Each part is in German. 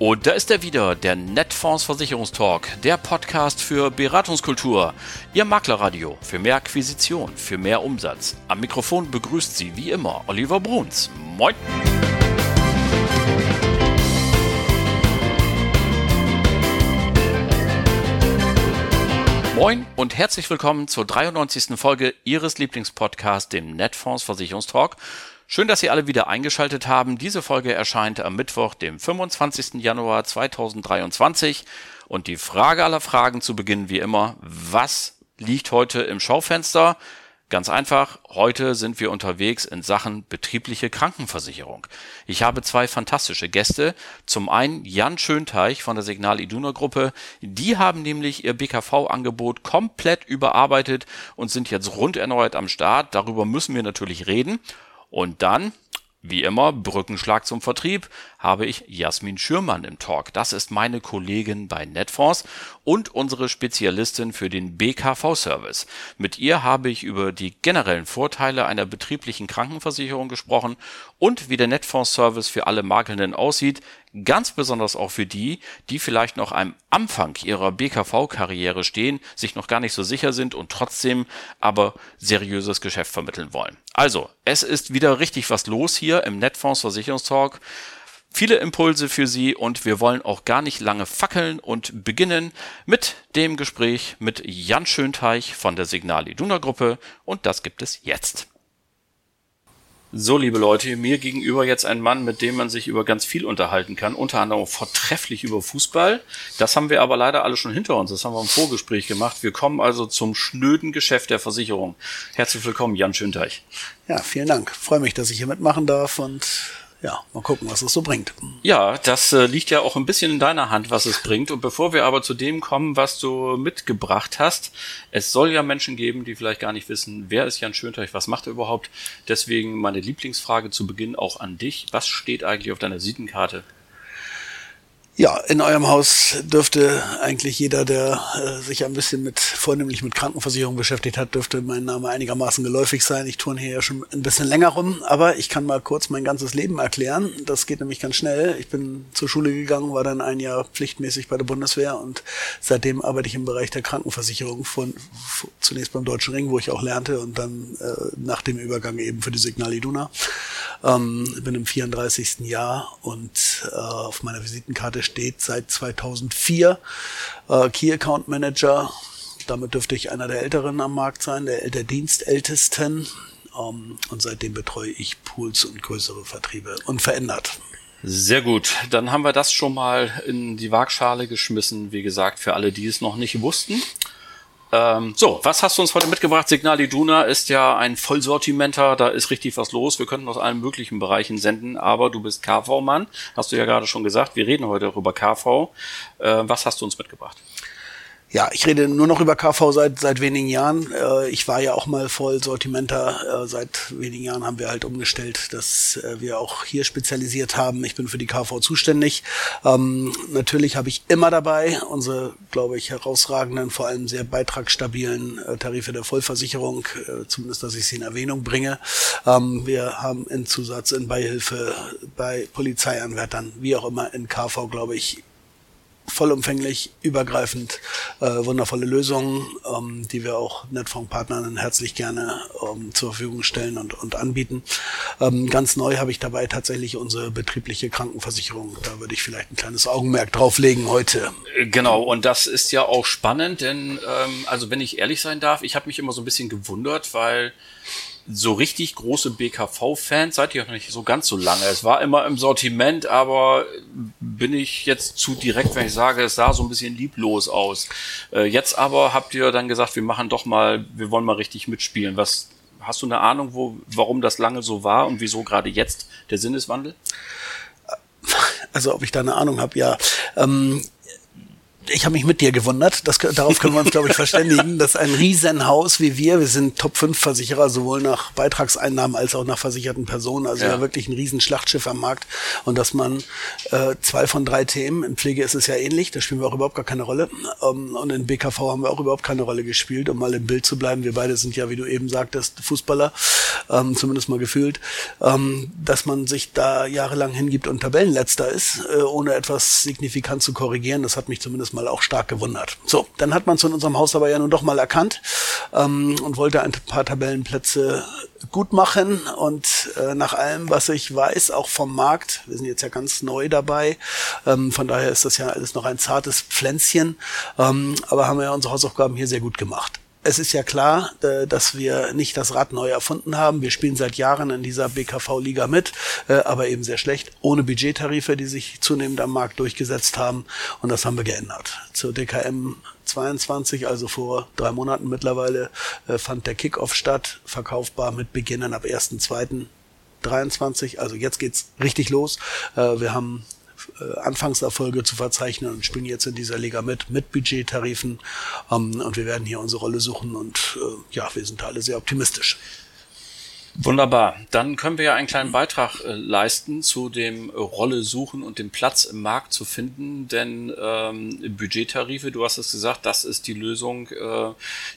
Und da ist er wieder, der Netfonds Versicherungstalk, der Podcast für Beratungskultur. Ihr Maklerradio für mehr Akquisition, für mehr Umsatz. Am Mikrofon begrüßt Sie wie immer Oliver Bruns. Moin! Moin und herzlich willkommen zur 93. Folge Ihres Lieblingspodcasts, dem Netfonds Versicherungstalk. Schön, dass Sie alle wieder eingeschaltet haben. Diese Folge erscheint am Mittwoch, dem 25. Januar 2023. Und die Frage aller Fragen zu Beginn wie immer, was liegt heute im Schaufenster? Ganz einfach, heute sind wir unterwegs in Sachen betriebliche Krankenversicherung. Ich habe zwei fantastische Gäste. Zum einen Jan Schönteich von der Signal Iduna Gruppe. Die haben nämlich ihr BKV-Angebot komplett überarbeitet und sind jetzt rund erneuert am Start. Darüber müssen wir natürlich reden. Und dann, wie immer, Brückenschlag zum Vertrieb, habe ich Jasmin Schürmann im Talk. Das ist meine Kollegin bei Netfonds und unsere Spezialistin für den BKV-Service. Mit ihr habe ich über die generellen Vorteile einer betrieblichen Krankenversicherung gesprochen und wie der Netfonds-Service für alle Makelnden aussieht, ganz besonders auch für die, die vielleicht noch am Anfang ihrer BKV-Karriere stehen, sich noch gar nicht so sicher sind und trotzdem aber seriöses Geschäft vermitteln wollen. Also, es ist wieder richtig was los hier im Netfonds Versicherungstalk. Viele Impulse für Sie und wir wollen auch gar nicht lange fackeln und beginnen mit dem Gespräch mit Jan Schönteich von der Signal Iduna Gruppe und das gibt es jetzt. So, liebe Leute, mir gegenüber jetzt ein Mann, mit dem man sich über ganz viel unterhalten kann, unter anderem vortrefflich über Fußball. Das haben wir aber leider alle schon hinter uns. Das haben wir im Vorgespräch gemacht. Wir kommen also zum schnöden Geschäft der Versicherung. Herzlich willkommen, Jan Schönteich. Ja, vielen Dank. freue mich, dass ich hier mitmachen darf und ja, mal gucken, was es so bringt. Ja, das äh, liegt ja auch ein bisschen in deiner Hand, was es bringt. Und bevor wir aber zu dem kommen, was du mitgebracht hast, es soll ja Menschen geben, die vielleicht gar nicht wissen, wer ist Jan Schönteich, was macht er überhaupt. Deswegen meine Lieblingsfrage zu Beginn auch an dich. Was steht eigentlich auf deiner Visitenkarte? Ja, in eurem Haus dürfte eigentlich jeder, der äh, sich ein bisschen mit, vornehmlich mit Krankenversicherung beschäftigt hat, dürfte mein Name einigermaßen geläufig sein. Ich turne hier ja schon ein bisschen länger rum, aber ich kann mal kurz mein ganzes Leben erklären. Das geht nämlich ganz schnell. Ich bin zur Schule gegangen, war dann ein Jahr pflichtmäßig bei der Bundeswehr und seitdem arbeite ich im Bereich der Krankenversicherung von, zunächst beim Deutschen Ring, wo ich auch lernte und dann äh, nach dem Übergang eben für die Signal Iduna. Ähm, bin im 34. Jahr und äh, auf meiner Visitenkarte steht seit 2004 äh, Key Account Manager. Damit dürfte ich einer der Älteren am Markt sein, der, der Dienstältesten. Ähm, und seitdem betreue ich Pools und größere Vertriebe unverändert. Sehr gut, dann haben wir das schon mal in die Waagschale geschmissen, wie gesagt, für alle, die es noch nicht wussten. Ähm, so, was hast du uns heute mitgebracht? Signal Iduna ist ja ein Vollsortimenter, da ist richtig was los. Wir könnten aus allen möglichen Bereichen senden, aber du bist KV-Mann, hast du ja gerade schon gesagt. Wir reden heute auch über KV. Äh, was hast du uns mitgebracht? Ja, ich rede nur noch über KV seit seit wenigen Jahren. Äh, ich war ja auch mal voll Sortimenter. Äh, seit wenigen Jahren haben wir halt umgestellt, dass äh, wir auch hier spezialisiert haben. Ich bin für die KV zuständig. Ähm, natürlich habe ich immer dabei unsere, glaube ich, herausragenden, vor allem sehr beitragsstabilen Tarife der Vollversicherung, zumindest, dass ich sie in Erwähnung bringe. Ähm, wir haben in Zusatz, in Beihilfe, bei Polizeianwärtern, wie auch immer in KV, glaube ich, vollumfänglich, übergreifend, äh, wundervolle Lösungen, ähm, die wir auch Netfonds-Partnern herzlich gerne ähm, zur Verfügung stellen und, und anbieten. Ähm, ganz neu habe ich dabei tatsächlich unsere betriebliche Krankenversicherung. Da würde ich vielleicht ein kleines Augenmerk drauflegen heute. Genau, und das ist ja auch spannend, denn ähm, also wenn ich ehrlich sein darf, ich habe mich immer so ein bisschen gewundert, weil so richtig große BKV-Fans seid ihr noch nicht so ganz so lange. Es war immer im Sortiment, aber bin ich jetzt zu direkt, wenn ich sage, es sah so ein bisschen lieblos aus. Äh, jetzt aber habt ihr dann gesagt, wir machen doch mal, wir wollen mal richtig mitspielen. Was hast du eine Ahnung, wo, warum das lange so war und wieso gerade jetzt der Sinneswandel? Also ob ich da eine Ahnung habe, ja. Ähm ich habe mich mit dir gewundert. Das, darauf können wir uns, glaube ich, verständigen, dass ein Riesenhaus wie wir, wir sind Top-5-Versicherer, sowohl nach Beitragseinnahmen als auch nach versicherten Personen, also ja. ja wirklich ein Riesenschlachtschiff am Markt. Und dass man äh, zwei von drei Themen, in Pflege ist es ja ähnlich, da spielen wir auch überhaupt gar keine Rolle. Ähm, und in BKV haben wir auch überhaupt keine Rolle gespielt, um mal im Bild zu bleiben. Wir beide sind ja, wie du eben sagtest, Fußballer, ähm, zumindest mal gefühlt, ähm, dass man sich da jahrelang hingibt und Tabellenletzter ist, äh, ohne etwas signifikant zu korrigieren. Das hat mich zumindest mal auch stark gewundert. So, dann hat man es in unserem Haus aber ja nun doch mal erkannt ähm, und wollte ein paar Tabellenplätze gut machen. Und äh, nach allem, was ich weiß, auch vom Markt, wir sind jetzt ja ganz neu dabei, ähm, von daher ist das ja alles noch ein zartes Pflänzchen, ähm, aber haben wir ja unsere Hausaufgaben hier sehr gut gemacht es ist ja klar, äh, dass wir nicht das Rad neu erfunden haben. Wir spielen seit Jahren in dieser BKV-Liga mit, äh, aber eben sehr schlecht, ohne Budgettarife, die sich zunehmend am Markt durchgesetzt haben. Und das haben wir geändert. Zur DKM 22, also vor drei Monaten mittlerweile, äh, fand der Kickoff statt, verkaufbar mit Beginnen ab 1.2.23. Also jetzt geht's richtig los. Wir haben äh, Anfangserfolge zu verzeichnen und spielen jetzt in dieser Liga mit, mit Budgettarifen. Ähm, und wir werden hier unsere Rolle suchen und äh, ja, wir sind alle sehr optimistisch. Wunderbar. Dann können wir ja einen kleinen Beitrag äh, leisten zu dem Rolle suchen und dem Platz im Markt zu finden, denn ähm, Budgettarife, du hast es gesagt, das ist die Lösung, äh,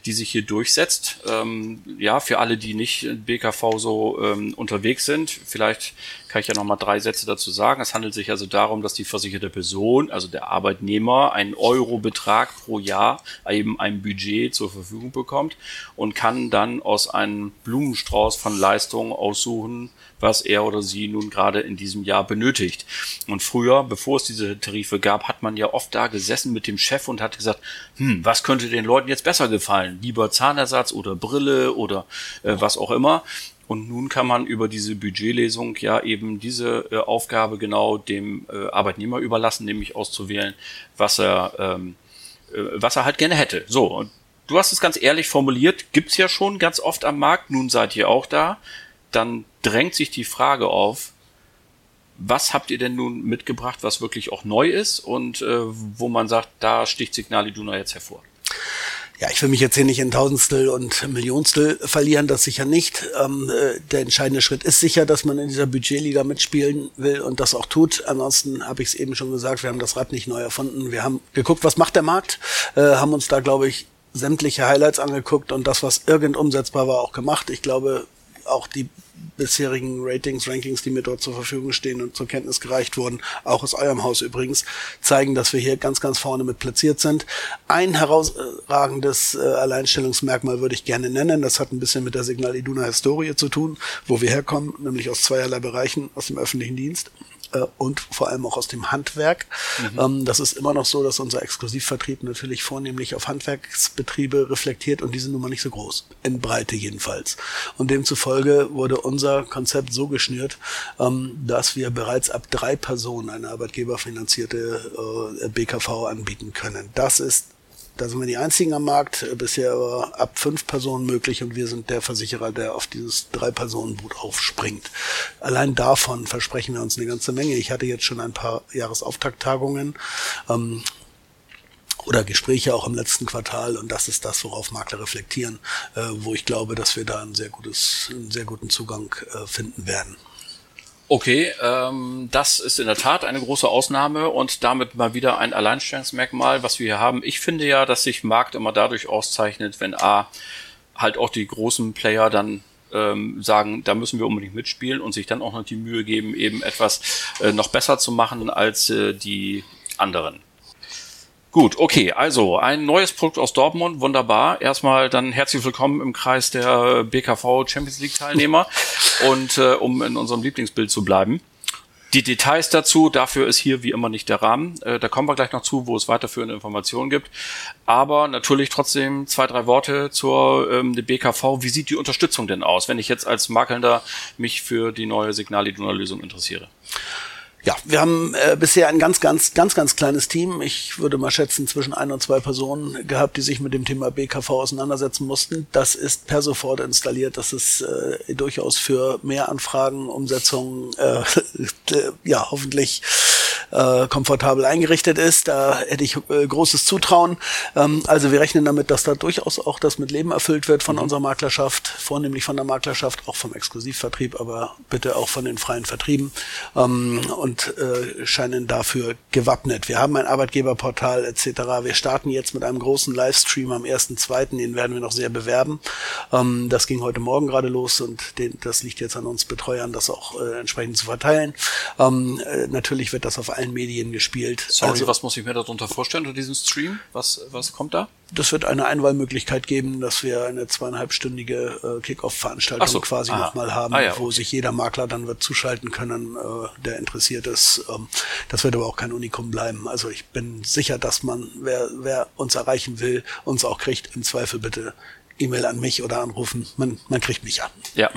die sich hier durchsetzt. Ähm, ja, für alle, die nicht BKV so ähm, unterwegs sind, vielleicht kann ich ja noch mal drei Sätze dazu sagen. Es handelt sich also darum, dass die versicherte Person, also der Arbeitnehmer, einen Eurobetrag pro Jahr eben ein Budget zur Verfügung bekommt und kann dann aus einem Blumenstrauß von Leistungen aussuchen, was er oder sie nun gerade in diesem Jahr benötigt. Und früher, bevor es diese Tarife gab, hat man ja oft da gesessen mit dem Chef und hat gesagt, hm, was könnte den Leuten jetzt besser gefallen? Lieber Zahnersatz oder Brille oder äh, was auch immer. Und nun kann man über diese Budgetlesung ja eben diese äh, Aufgabe genau dem äh, Arbeitnehmer überlassen, nämlich auszuwählen, was er, ähm, äh, was er halt gerne hätte. So, und du hast es ganz ehrlich formuliert, gibt's ja schon ganz oft am Markt, nun seid ihr auch da. Dann drängt sich die Frage auf, was habt ihr denn nun mitgebracht, was wirklich auch neu ist und äh, wo man sagt, da sticht Signal Iduna jetzt hervor? Ja, ich will mich jetzt hier nicht in Tausendstel und Millionstel verlieren, das sicher nicht. Ähm, äh, der entscheidende Schritt ist sicher, dass man in dieser Budgetliga mitspielen will und das auch tut. Ansonsten habe ich es eben schon gesagt, wir haben das Rad nicht neu erfunden. Wir haben geguckt, was macht der Markt, äh, haben uns da, glaube ich, sämtliche Highlights angeguckt und das, was irgend umsetzbar war, auch gemacht. Ich glaube, auch die bisherigen Ratings, Rankings, die mir dort zur Verfügung stehen und zur Kenntnis gereicht wurden, auch aus eurem Haus übrigens, zeigen, dass wir hier ganz, ganz vorne mit platziert sind. Ein herausragendes äh, Alleinstellungsmerkmal würde ich gerne nennen. Das hat ein bisschen mit der Signal Iduna Historie zu tun, wo wir herkommen, nämlich aus zweierlei Bereichen, aus dem öffentlichen Dienst äh, und vor allem auch aus dem Handwerk. Mhm. Ähm, das ist immer noch so, dass unser Exklusivvertrieb natürlich vornehmlich auf Handwerksbetriebe reflektiert und die sind nun mal nicht so groß. In Breite jedenfalls. Und demzufolge wurde unser Konzept so geschnürt, ähm, dass wir bereits ab drei Personen eine arbeitgeberfinanzierte äh, BKV anbieten können. Das ist da sind wir die einzigen am Markt, äh, bisher ab fünf Personen möglich und wir sind der Versicherer, der auf dieses Drei-Personen-Boot aufspringt. Allein davon versprechen wir uns eine ganze Menge. Ich hatte jetzt schon ein paar Jahresauftagttagungen. Ähm, oder Gespräche auch im letzten Quartal und das ist das, worauf Makler reflektieren, äh, wo ich glaube, dass wir da einen sehr gutes, einen sehr guten Zugang äh, finden werden. Okay, ähm, das ist in der Tat eine große Ausnahme und damit mal wieder ein Alleinstellungsmerkmal, was wir hier haben. Ich finde ja, dass sich Markt immer dadurch auszeichnet, wenn A halt auch die großen Player dann ähm, sagen, da müssen wir unbedingt mitspielen und sich dann auch noch die Mühe geben, eben etwas äh, noch besser zu machen als äh, die anderen. Gut, okay, also ein neues Produkt aus Dortmund, wunderbar. Erstmal dann herzlich willkommen im Kreis der BKV Champions League Teilnehmer und äh, um in unserem Lieblingsbild zu bleiben. Die Details dazu, dafür ist hier wie immer nicht der Rahmen. Äh, da kommen wir gleich noch zu, wo es weiterführende Informationen gibt. Aber natürlich trotzdem zwei, drei Worte zur ähm, BKV. Wie sieht die Unterstützung denn aus, wenn ich jetzt als Makelnder mich für die neue Signal-Lösung interessiere? Ja, wir haben äh, bisher ein ganz, ganz, ganz, ganz kleines Team. Ich würde mal schätzen, zwischen ein und zwei Personen gehabt, die sich mit dem Thema BKV auseinandersetzen mussten. Das ist per sofort installiert. Das ist äh, durchaus für mehr Anfragen, Umsetzungen, äh, ja, hoffentlich äh, komfortabel eingerichtet ist. Da hätte ich äh, großes Zutrauen. Ähm, also wir rechnen damit, dass da durchaus auch das mit Leben erfüllt wird von mhm. unserer Maklerschaft, vornehmlich von der Maklerschaft, auch vom Exklusivvertrieb, aber bitte auch von den freien Vertrieben ähm, und äh, scheinen dafür gewappnet. Wir haben ein Arbeitgeberportal etc. Wir starten jetzt mit einem großen Livestream am 1.2., den werden wir noch sehr bewerben. Ähm, das ging heute Morgen gerade los und den, das liegt jetzt an uns Betreuern, das auch äh, entsprechend zu verteilen. Ähm, äh, natürlich wird das auf allen Medien gespielt. Sorry, also, was muss ich mir darunter vorstellen unter diesem Stream? Was, was kommt da? Das wird eine Einwahlmöglichkeit geben, dass wir eine zweieinhalbstündige äh, Kick-Off-Veranstaltung so. quasi nochmal haben, ah, ja, wo sich jeder Makler dann wird zuschalten können, äh, der interessiert ist. Ähm, das wird aber auch kein Unikum bleiben. Also ich bin sicher, dass man, wer, wer uns erreichen will, uns auch kriegt. Im Zweifel bitte E-Mail an mich oder anrufen. Man, man kriegt mich ja. Ja,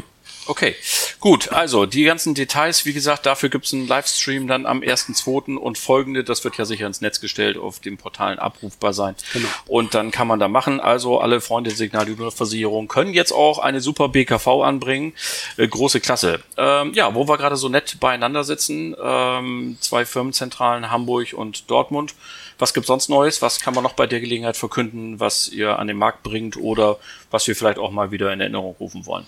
Okay, gut. Also die ganzen Details, wie gesagt, dafür gibt's einen Livestream dann am 1.2. und folgende, das wird ja sicher ins Netz gestellt, auf den Portalen abrufbar sein. Genau. Und dann kann man da machen. Also alle Freunde der Signalversicherung können jetzt auch eine super BKV anbringen. Äh, große Klasse. Ähm, ja, wo wir gerade so nett beieinander sitzen, ähm, zwei Firmenzentralen Hamburg und Dortmund. Was gibt's sonst Neues? Was kann man noch bei der Gelegenheit verkünden, was ihr an den Markt bringt oder was wir vielleicht auch mal wieder in Erinnerung rufen wollen?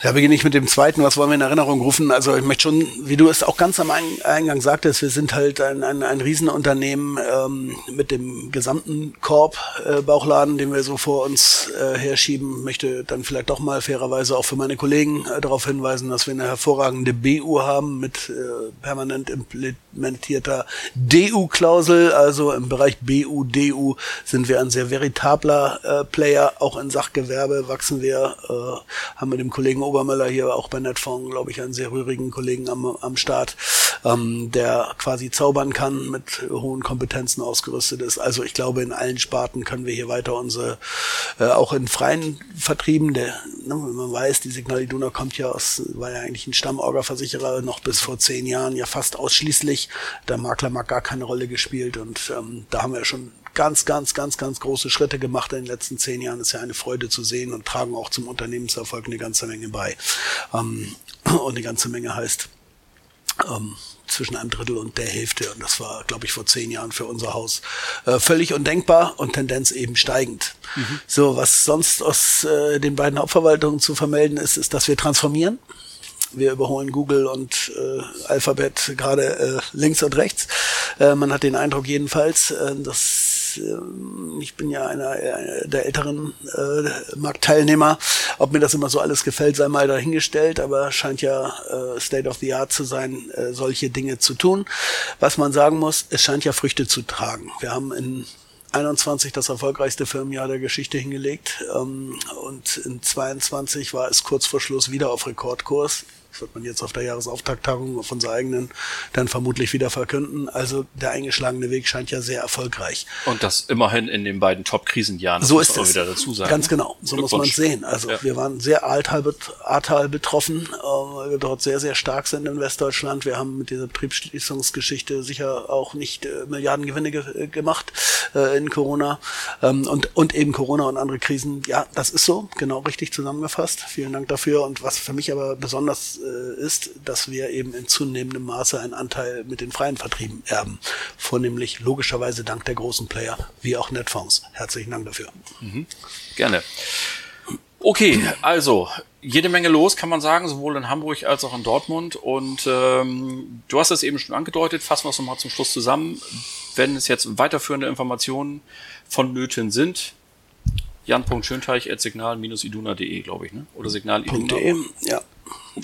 Ja, beginne ich mit dem zweiten. Was wollen wir in Erinnerung rufen? Also ich möchte schon, wie du es auch ganz am Eingang sagtest, wir sind halt ein, ein, ein Riesenunternehmen ähm, mit dem gesamten Korb äh, den wir so vor uns äh, herschieben. Möchte dann vielleicht doch mal fairerweise auch für meine Kollegen äh, darauf hinweisen, dass wir eine hervorragende BU haben mit äh, permanent implementierter DU-Klausel. Also im Bereich BU, DU sind wir ein sehr veritabler äh, Player. Auch in Sachgewerbe wachsen wir, äh, haben mit dem Kollegen Obermöller hier auch bei Netfonds, glaube ich, einen sehr rührigen Kollegen am, am Start, ähm, der quasi zaubern kann, mit hohen Kompetenzen ausgerüstet ist. Also ich glaube, in allen Sparten können wir hier weiter unsere, äh, auch in freien Vertrieben, der, ne, man weiß, die Signal Iduna kommt ja aus, war ja eigentlich ein Stammorgerversicherer, noch bis vor zehn Jahren ja fast ausschließlich. Der Makler mag gar keine Rolle gespielt und ähm, da haben wir schon ganz, ganz, ganz, ganz große Schritte gemacht in den letzten zehn Jahren. Ist ja eine Freude zu sehen und tragen auch zum Unternehmenserfolg eine ganze Menge bei. Ähm, und eine ganze Menge heißt ähm, zwischen einem Drittel und der Hälfte. Und das war, glaube ich, vor zehn Jahren für unser Haus äh, völlig undenkbar und Tendenz eben steigend. Mhm. So, was sonst aus äh, den beiden Hauptverwaltungen zu vermelden ist, ist, dass wir transformieren. Wir überholen Google und äh, Alphabet gerade äh, links und rechts. Äh, man hat den Eindruck jedenfalls, äh, dass ähm, ich bin ja einer der älteren äh, Marktteilnehmer. Ob mir das immer so alles gefällt, sei mal dahingestellt, aber scheint ja äh, State of the Art zu sein, äh, solche Dinge zu tun. Was man sagen muss, es scheint ja Früchte zu tragen. Wir haben in 21 das erfolgreichste Firmenjahr der Geschichte hingelegt ähm, und in 22 war es kurz vor Schluss wieder auf Rekordkurs. Das wird man jetzt auf der Jahresauftakttagung auf unserer eigenen dann vermutlich wieder verkünden. Also der eingeschlagene Weg scheint ja sehr erfolgreich. Und das immerhin in den beiden Top-Krisenjahren. So ist es. wieder dazu sagen. Ganz genau. So muss man es sehen. Also ja. wir waren sehr Ahrtal betroffen, wir dort sehr, sehr stark sind in Westdeutschland. Wir haben mit dieser Betriebsschließungsgeschichte sicher auch nicht äh, Milliardengewinne ge äh, gemacht äh, in Corona. Ähm, und, und eben Corona und andere Krisen. Ja, das ist so. Genau richtig zusammengefasst. Vielen Dank dafür. Und was für mich aber besonders äh, ist, dass wir eben in zunehmendem Maße einen Anteil mit den freien Vertrieben erben. Vornehmlich logischerweise dank der großen Player, wie auch Netfonds. Herzlichen Dank dafür. Mhm. Gerne. Okay, also jede Menge los, kann man sagen, sowohl in Hamburg als auch in Dortmund. Und ähm, du hast es eben schon angedeutet, fassen wir es nochmal zum Schluss zusammen. Wenn es jetzt weiterführende Informationen vonnöten sind, jan.schönteich.signal-iduna.de, glaube ich, ne? Oder signal-iduna. ja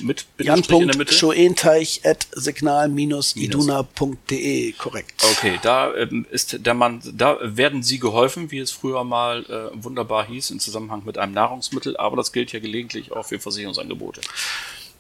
mit Jan.schoenteich at signal-iduna.de, korrekt. Okay, da ähm, ist der Mann, da werden Sie geholfen, wie es früher mal äh, wunderbar hieß, im Zusammenhang mit einem Nahrungsmittel, aber das gilt ja gelegentlich auch für Versicherungsangebote.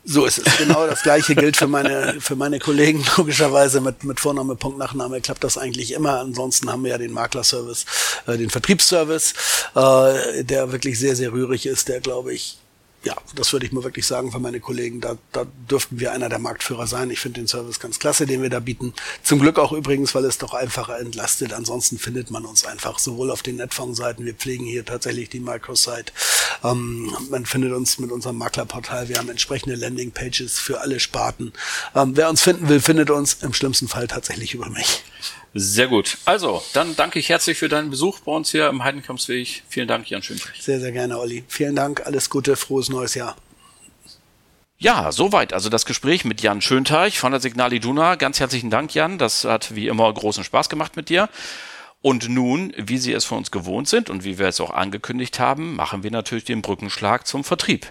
So ist es. Genau das gleiche gilt für meine, für meine Kollegen. Logischerweise mit, mit Vorname, Punkt, Nachname klappt das eigentlich immer. Ansonsten haben wir ja den Maklerservice, äh, den Vertriebsservice, äh, der wirklich sehr, sehr rührig ist, der, glaube ich, ja, das würde ich mal wirklich sagen für meine Kollegen. Da, da dürften wir einer der Marktführer sein. Ich finde den Service ganz klasse, den wir da bieten. Zum Glück auch übrigens, weil es doch einfacher entlastet. Ansonsten findet man uns einfach sowohl auf den Netfonds-Seiten. Wir pflegen hier tatsächlich die Microsite. Ähm, man findet uns mit unserem Maklerportal. Wir haben entsprechende Landingpages für alle Sparten. Ähm, wer uns finden will, findet uns im schlimmsten Fall tatsächlich über mich. Sehr gut. Also, dann danke ich herzlich für deinen Besuch bei uns hier im Heidenkampfsweg. Vielen Dank, Jan Schönbrich. Sehr, sehr gerne, Olli. Vielen Dank, alles Gute, frohes neues Jahr. Ja, soweit. Also das Gespräch mit Jan Schönteich von der Signal Iduna. Ganz herzlichen Dank, Jan. Das hat wie immer großen Spaß gemacht mit dir. Und nun, wie Sie es von uns gewohnt sind und wie wir es auch angekündigt haben, machen wir natürlich den Brückenschlag zum Vertrieb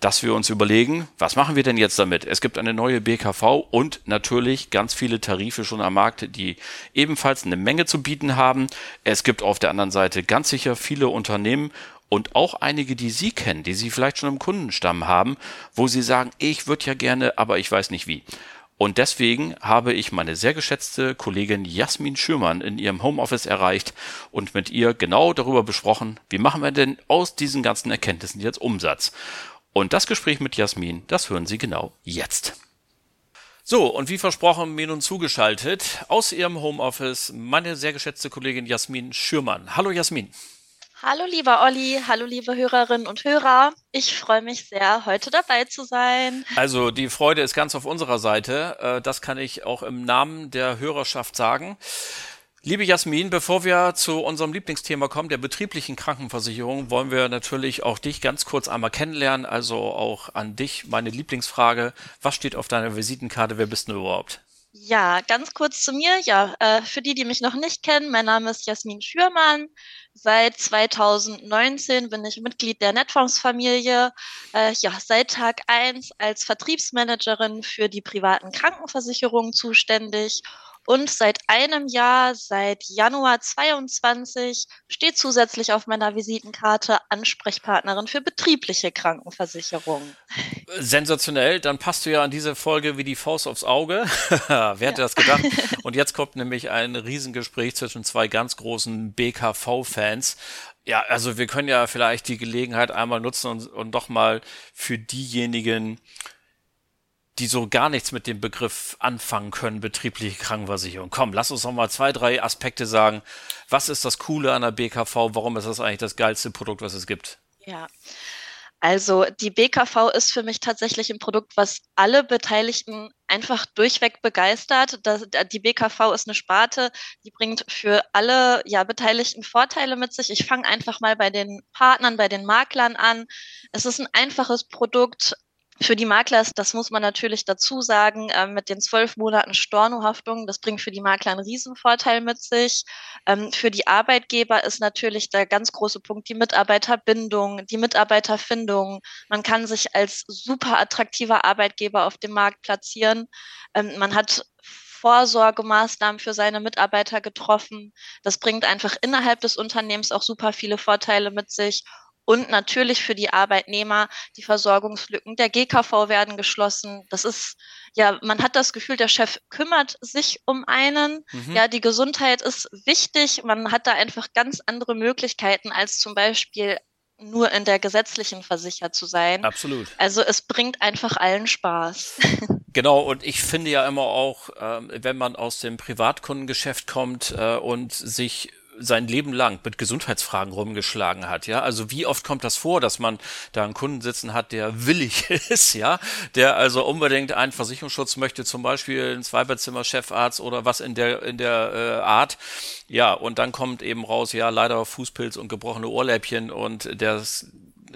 dass wir uns überlegen, was machen wir denn jetzt damit? Es gibt eine neue BKV und natürlich ganz viele Tarife schon am Markt, die ebenfalls eine Menge zu bieten haben. Es gibt auf der anderen Seite ganz sicher viele Unternehmen und auch einige, die Sie kennen, die Sie vielleicht schon im Kundenstamm haben, wo Sie sagen, ich würde ja gerne, aber ich weiß nicht wie. Und deswegen habe ich meine sehr geschätzte Kollegin Jasmin Schürmann in ihrem Homeoffice erreicht und mit ihr genau darüber besprochen, wie machen wir denn aus diesen ganzen Erkenntnissen jetzt Umsatz. Und das Gespräch mit Jasmin, das hören Sie genau jetzt. So, und wie versprochen, mir nun zugeschaltet aus ihrem Homeoffice meine sehr geschätzte Kollegin Jasmin Schürmann. Hallo Jasmin. Hallo lieber Olli, hallo liebe Hörerinnen und Hörer. Ich freue mich sehr, heute dabei zu sein. Also die Freude ist ganz auf unserer Seite. Äh, das kann ich auch im Namen der Hörerschaft sagen. Liebe Jasmin, bevor wir zu unserem Lieblingsthema kommen, der betrieblichen Krankenversicherung, wollen wir natürlich auch dich ganz kurz einmal kennenlernen. Also auch an dich meine Lieblingsfrage. Was steht auf deiner Visitenkarte? Wer bist du überhaupt? Ja, ganz kurz zu mir. Ja, äh, für die, die mich noch nicht kennen, mein Name ist Jasmin Schürmann. Seit 2019 bin ich Mitglied der Netfonds-Familie. Äh, ja, seit Tag eins als Vertriebsmanagerin für die privaten Krankenversicherungen zuständig und seit einem Jahr, seit Januar 22, steht zusätzlich auf meiner Visitenkarte Ansprechpartnerin für betriebliche Krankenversicherung. Sensationell, dann passt du ja an diese Folge wie die Faust aufs Auge. Wer hätte ja. das gedacht? Und jetzt kommt nämlich ein Riesengespräch zwischen zwei ganz großen BKV-Fans. Ja, also wir können ja vielleicht die Gelegenheit einmal nutzen und, und doch mal für diejenigen, die so gar nichts mit dem Begriff anfangen können, betriebliche Krankenversicherung. Komm, lass uns noch mal zwei, drei Aspekte sagen. Was ist das Coole an der BKV? Warum ist das eigentlich das geilste Produkt, was es gibt? Ja. Also die BKV ist für mich tatsächlich ein Produkt, was alle Beteiligten einfach durchweg begeistert. die BKV ist eine Sparte, die bringt für alle ja, Beteiligten Vorteile mit sich. Ich fange einfach mal bei den Partnern, bei den Maklern an. Es ist ein einfaches Produkt, für die Makler ist, das muss man natürlich dazu sagen, äh, mit den zwölf Monaten Stornohaftung, das bringt für die Makler einen Riesenvorteil mit sich. Ähm, für die Arbeitgeber ist natürlich der ganz große Punkt die Mitarbeiterbindung, die Mitarbeiterfindung. Man kann sich als super attraktiver Arbeitgeber auf dem Markt platzieren. Ähm, man hat Vorsorgemaßnahmen für seine Mitarbeiter getroffen. Das bringt einfach innerhalb des Unternehmens auch super viele Vorteile mit sich und natürlich für die Arbeitnehmer, die Versorgungslücken der GKV werden geschlossen. Das ist, ja, man hat das Gefühl, der Chef kümmert sich um einen. Mhm. Ja, die Gesundheit ist wichtig. Man hat da einfach ganz andere Möglichkeiten als zum Beispiel nur in der gesetzlichen versichert zu sein. Absolut. Also es bringt einfach allen Spaß. Genau, und ich finde ja immer auch, äh, wenn man aus dem Privatkundengeschäft kommt äh, und sich sein Leben lang mit Gesundheitsfragen rumgeschlagen hat, ja. Also wie oft kommt das vor, dass man da einen Kunden sitzen hat, der willig ist, ja, der also unbedingt einen Versicherungsschutz möchte, zum Beispiel ein Zweibettzimmer Chefarzt oder was in der in der äh, Art, ja. Und dann kommt eben raus, ja, leider Fußpilz und gebrochene Ohrläppchen und das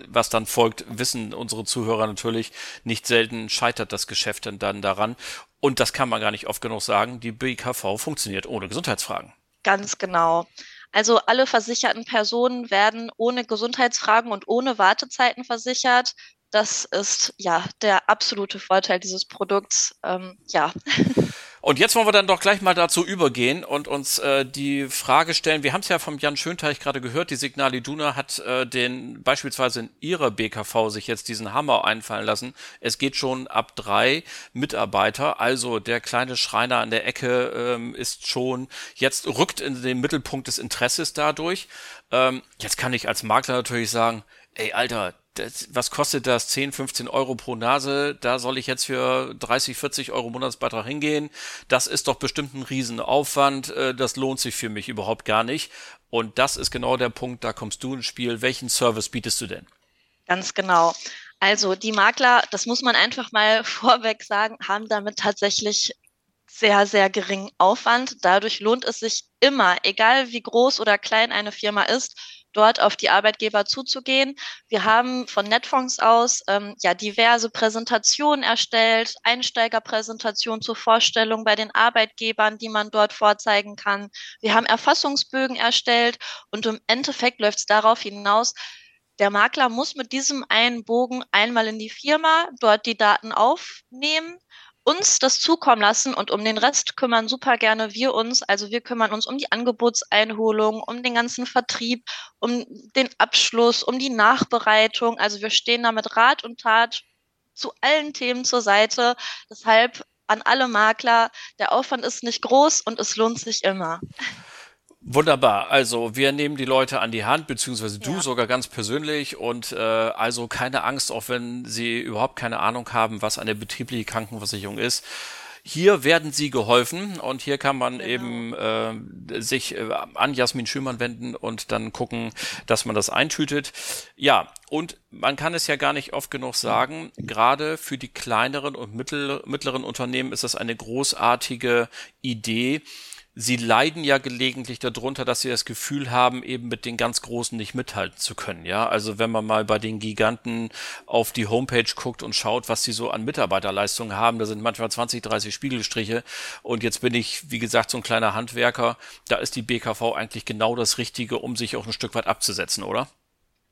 was dann folgt, wissen unsere Zuhörer natürlich nicht selten scheitert das Geschäft dann daran. Und das kann man gar nicht oft genug sagen. Die BKV funktioniert ohne Gesundheitsfragen. Ganz genau. Also alle versicherten Personen werden ohne Gesundheitsfragen und ohne Wartezeiten versichert. Das ist ja der absolute Vorteil dieses Produkts. Ähm, ja. Und jetzt wollen wir dann doch gleich mal dazu übergehen und uns äh, die Frage stellen. Wir haben es ja vom Jan Schönteich gerade gehört. Die Signal Iduna hat äh, den beispielsweise in ihrer BKV sich jetzt diesen Hammer einfallen lassen. Es geht schon ab drei Mitarbeiter. Also der kleine Schreiner an der Ecke ähm, ist schon jetzt rückt in den Mittelpunkt des Interesses dadurch. Ähm, jetzt kann ich als Makler natürlich sagen, ey Alter, das, was kostet das? 10, 15 Euro pro Nase. Da soll ich jetzt für 30, 40 Euro Monatsbeitrag hingehen. Das ist doch bestimmt ein Riesenaufwand. Äh, das lohnt sich für mich überhaupt gar nicht. Und das ist genau der Punkt, da kommst du ins Spiel. Welchen Service bietest du denn? Ganz genau. Also die Makler, das muss man einfach mal vorweg sagen, haben damit tatsächlich sehr, sehr geringen Aufwand. Dadurch lohnt es sich immer, egal wie groß oder klein eine Firma ist, dort auf die Arbeitgeber zuzugehen. Wir haben von Netfonds aus ähm, ja diverse Präsentationen erstellt, Einsteigerpräsentationen zur Vorstellung bei den Arbeitgebern, die man dort vorzeigen kann. Wir haben Erfassungsbögen erstellt und im Endeffekt läuft es darauf hinaus, der Makler muss mit diesem einen Bogen einmal in die Firma, dort die Daten aufnehmen uns das zukommen lassen und um den Rest kümmern super gerne wir uns. Also wir kümmern uns um die Angebotseinholung, um den ganzen Vertrieb, um den Abschluss, um die Nachbereitung. Also wir stehen da mit Rat und Tat zu allen Themen zur Seite. Deshalb an alle Makler, der Aufwand ist nicht groß und es lohnt sich immer. Wunderbar. Also wir nehmen die Leute an die Hand, beziehungsweise du ja. sogar ganz persönlich. Und äh, also keine Angst, auch wenn sie überhaupt keine Ahnung haben, was eine betriebliche Krankenversicherung ist. Hier werden sie geholfen und hier kann man genau. eben äh, sich äh, an Jasmin Schümann wenden und dann gucken, dass man das eintütet. Ja, und man kann es ja gar nicht oft genug sagen, gerade für die kleineren und mittel, mittleren Unternehmen ist das eine großartige Idee, sie leiden ja gelegentlich darunter, dass sie das Gefühl haben, eben mit den ganz Großen nicht mithalten zu können. Ja, also wenn man mal bei den Giganten auf die Homepage guckt und schaut, was sie so an Mitarbeiterleistungen haben, da sind manchmal 20, 30 Spiegelstriche. Und jetzt bin ich, wie gesagt, so ein kleiner Handwerker. Da ist die BKV eigentlich genau das Richtige, um sich auch ein Stück weit abzusetzen, oder?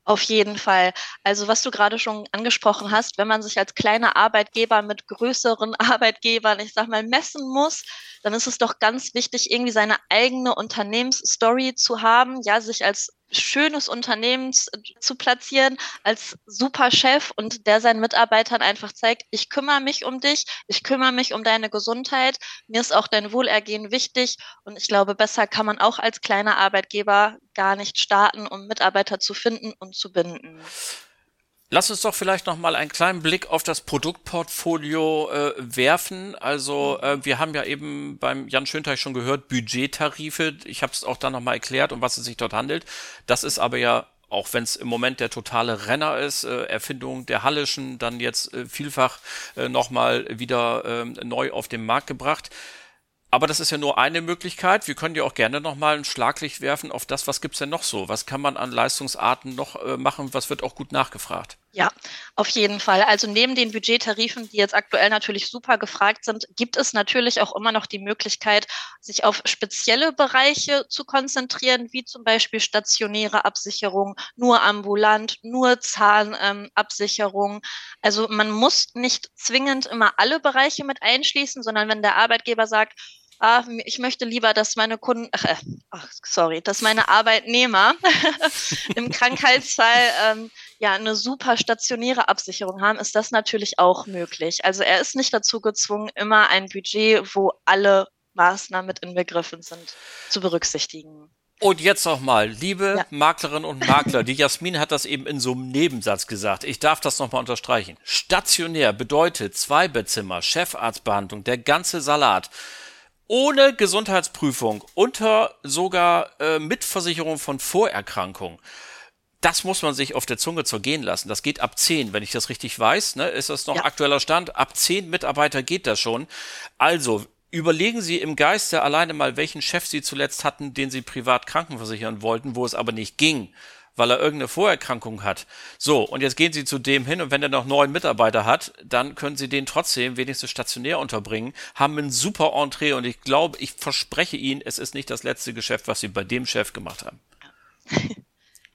Auf jeden Fall. Also was du gerade schon angesprochen hast, wenn man sich als kleiner Arbeitgeber mit größeren Arbeitgebern, ich sag mal, messen muss, dann ist es doch ganz wichtig, irgendwie seine eigene Unternehmensstory zu haben, ja, sich als schönes Unternehmen zu platzieren als super Chef und der seinen Mitarbeitern einfach zeigt, ich kümmere mich um dich, ich kümmere mich um deine Gesundheit, mir ist auch dein Wohlergehen wichtig und ich glaube, besser kann man auch als kleiner Arbeitgeber gar nicht starten, um Mitarbeiter zu finden und zu binden. Lass uns doch vielleicht noch mal einen kleinen Blick auf das Produktportfolio äh, werfen. Also mhm. äh, wir haben ja eben beim Jan Schönteich schon gehört, Budgettarife. Ich habe es auch dann noch mal erklärt, um was es sich dort handelt. Das ist aber ja auch wenn es im Moment der totale Renner ist, äh, Erfindung der Hallischen, dann jetzt äh, vielfach äh, nochmal wieder äh, neu auf den Markt gebracht. Aber das ist ja nur eine Möglichkeit. Wir können ja auch gerne nochmal ein Schlaglicht werfen auf das, was gibt's denn noch so? Was kann man an Leistungsarten noch äh, machen? Was wird auch gut nachgefragt? Ja, auf jeden Fall. Also neben den Budgettarifen, die jetzt aktuell natürlich super gefragt sind, gibt es natürlich auch immer noch die Möglichkeit, sich auf spezielle Bereiche zu konzentrieren, wie zum Beispiel stationäre Absicherung, nur ambulant, nur Zahnabsicherung. Ähm, also man muss nicht zwingend immer alle Bereiche mit einschließen, sondern wenn der Arbeitgeber sagt, ah, ich möchte lieber, dass meine Kunden, ach, äh, ach sorry, dass meine Arbeitnehmer im Krankheitsfall ähm, ja eine super stationäre Absicherung haben, ist das natürlich auch möglich. Also er ist nicht dazu gezwungen, immer ein Budget, wo alle Maßnahmen mit inbegriffen sind, zu berücksichtigen. Und jetzt noch mal, liebe ja. Maklerinnen und Makler, die Jasmin hat das eben in so einem Nebensatz gesagt. Ich darf das noch mal unterstreichen. Stationär bedeutet Zweibettzimmer, Chefarztbehandlung, der ganze Salat ohne Gesundheitsprüfung, unter sogar äh, Mitversicherung von Vorerkrankung. Das muss man sich auf der Zunge zergehen lassen. Das geht ab 10, wenn ich das richtig weiß. Ne? Ist das noch ja. aktueller Stand? Ab 10 Mitarbeiter geht das schon. Also, überlegen Sie im Geiste alleine mal, welchen Chef Sie zuletzt hatten, den Sie privat krankenversichern wollten, wo es aber nicht ging weil er irgendeine Vorerkrankung hat. So, und jetzt gehen Sie zu dem hin und wenn er noch neun Mitarbeiter hat, dann können Sie den trotzdem wenigstens stationär unterbringen, haben ein super Entree und ich glaube, ich verspreche Ihnen, es ist nicht das letzte Geschäft, was Sie bei dem Chef gemacht haben.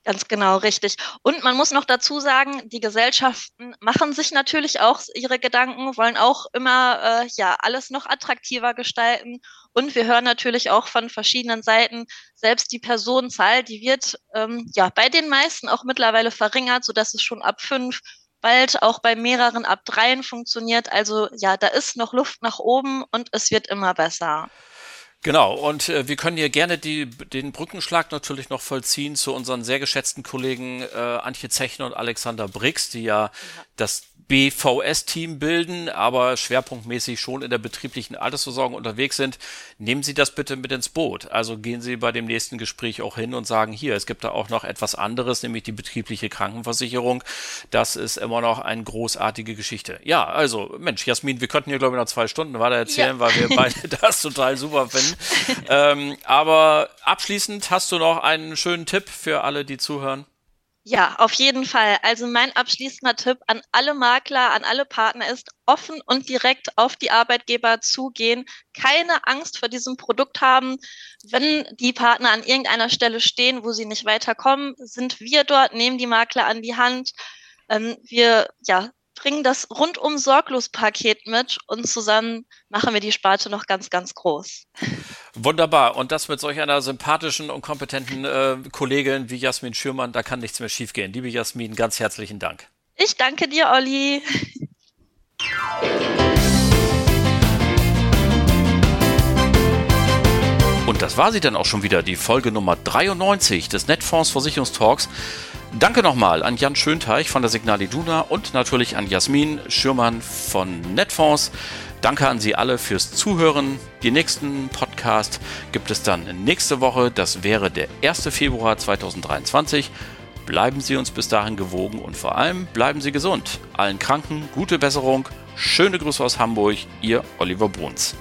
Ganz genau, richtig. Und man muss noch dazu sagen, die Gesellschaften machen sich natürlich auch ihre Gedanken, wollen auch immer äh, ja alles noch attraktiver gestalten. Und wir hören natürlich auch von verschiedenen Seiten, selbst die Personenzahl, die wird ähm, ja bei den meisten auch mittlerweile verringert, so dass es schon ab fünf bald auch bei mehreren ab dreien funktioniert. Also ja, da ist noch Luft nach oben und es wird immer besser. Genau, und äh, wir können hier gerne die, den Brückenschlag natürlich noch vollziehen zu unseren sehr geschätzten Kollegen äh, Antje Zechner und Alexander Brix, die ja, ja. das BVS-Team bilden, aber schwerpunktmäßig schon in der betrieblichen Altersversorgung unterwegs sind, nehmen Sie das bitte mit ins Boot. Also gehen Sie bei dem nächsten Gespräch auch hin und sagen, hier, es gibt da auch noch etwas anderes, nämlich die betriebliche Krankenversicherung. Das ist immer noch eine großartige Geschichte. Ja, also, Mensch, Jasmin, wir könnten hier, glaube ich, noch zwei Stunden weiter erzählen, ja. weil wir beide das total super finden. ähm, aber abschließend hast du noch einen schönen Tipp für alle, die zuhören? Ja, auf jeden Fall. Also mein abschließender Tipp an alle Makler, an alle Partner ist, offen und direkt auf die Arbeitgeber zugehen, keine Angst vor diesem Produkt haben. Wenn die Partner an irgendeiner Stelle stehen, wo sie nicht weiterkommen, sind wir dort, nehmen die Makler an die Hand. Ähm, wir ja, bringen das rundum sorglos Paket mit und zusammen machen wir die Sparte noch ganz, ganz groß. Wunderbar. Und das mit solch einer sympathischen und kompetenten äh, Kollegin wie Jasmin Schürmann, da kann nichts mehr schiefgehen. Liebe Jasmin, ganz herzlichen Dank. Ich danke dir, Olli. Und das war sie dann auch schon wieder, die Folge Nummer 93 des Netfonds Versicherungstalks. Danke nochmal an Jan Schönteich von der Signal Iduna und natürlich an Jasmin Schürmann von Netfonds. Danke an Sie alle fürs Zuhören. Den nächsten Podcast gibt es dann nächste Woche. Das wäre der 1. Februar 2023. Bleiben Sie uns bis dahin gewogen und vor allem bleiben Sie gesund. Allen Kranken gute Besserung. Schöne Grüße aus Hamburg. Ihr Oliver Bruns.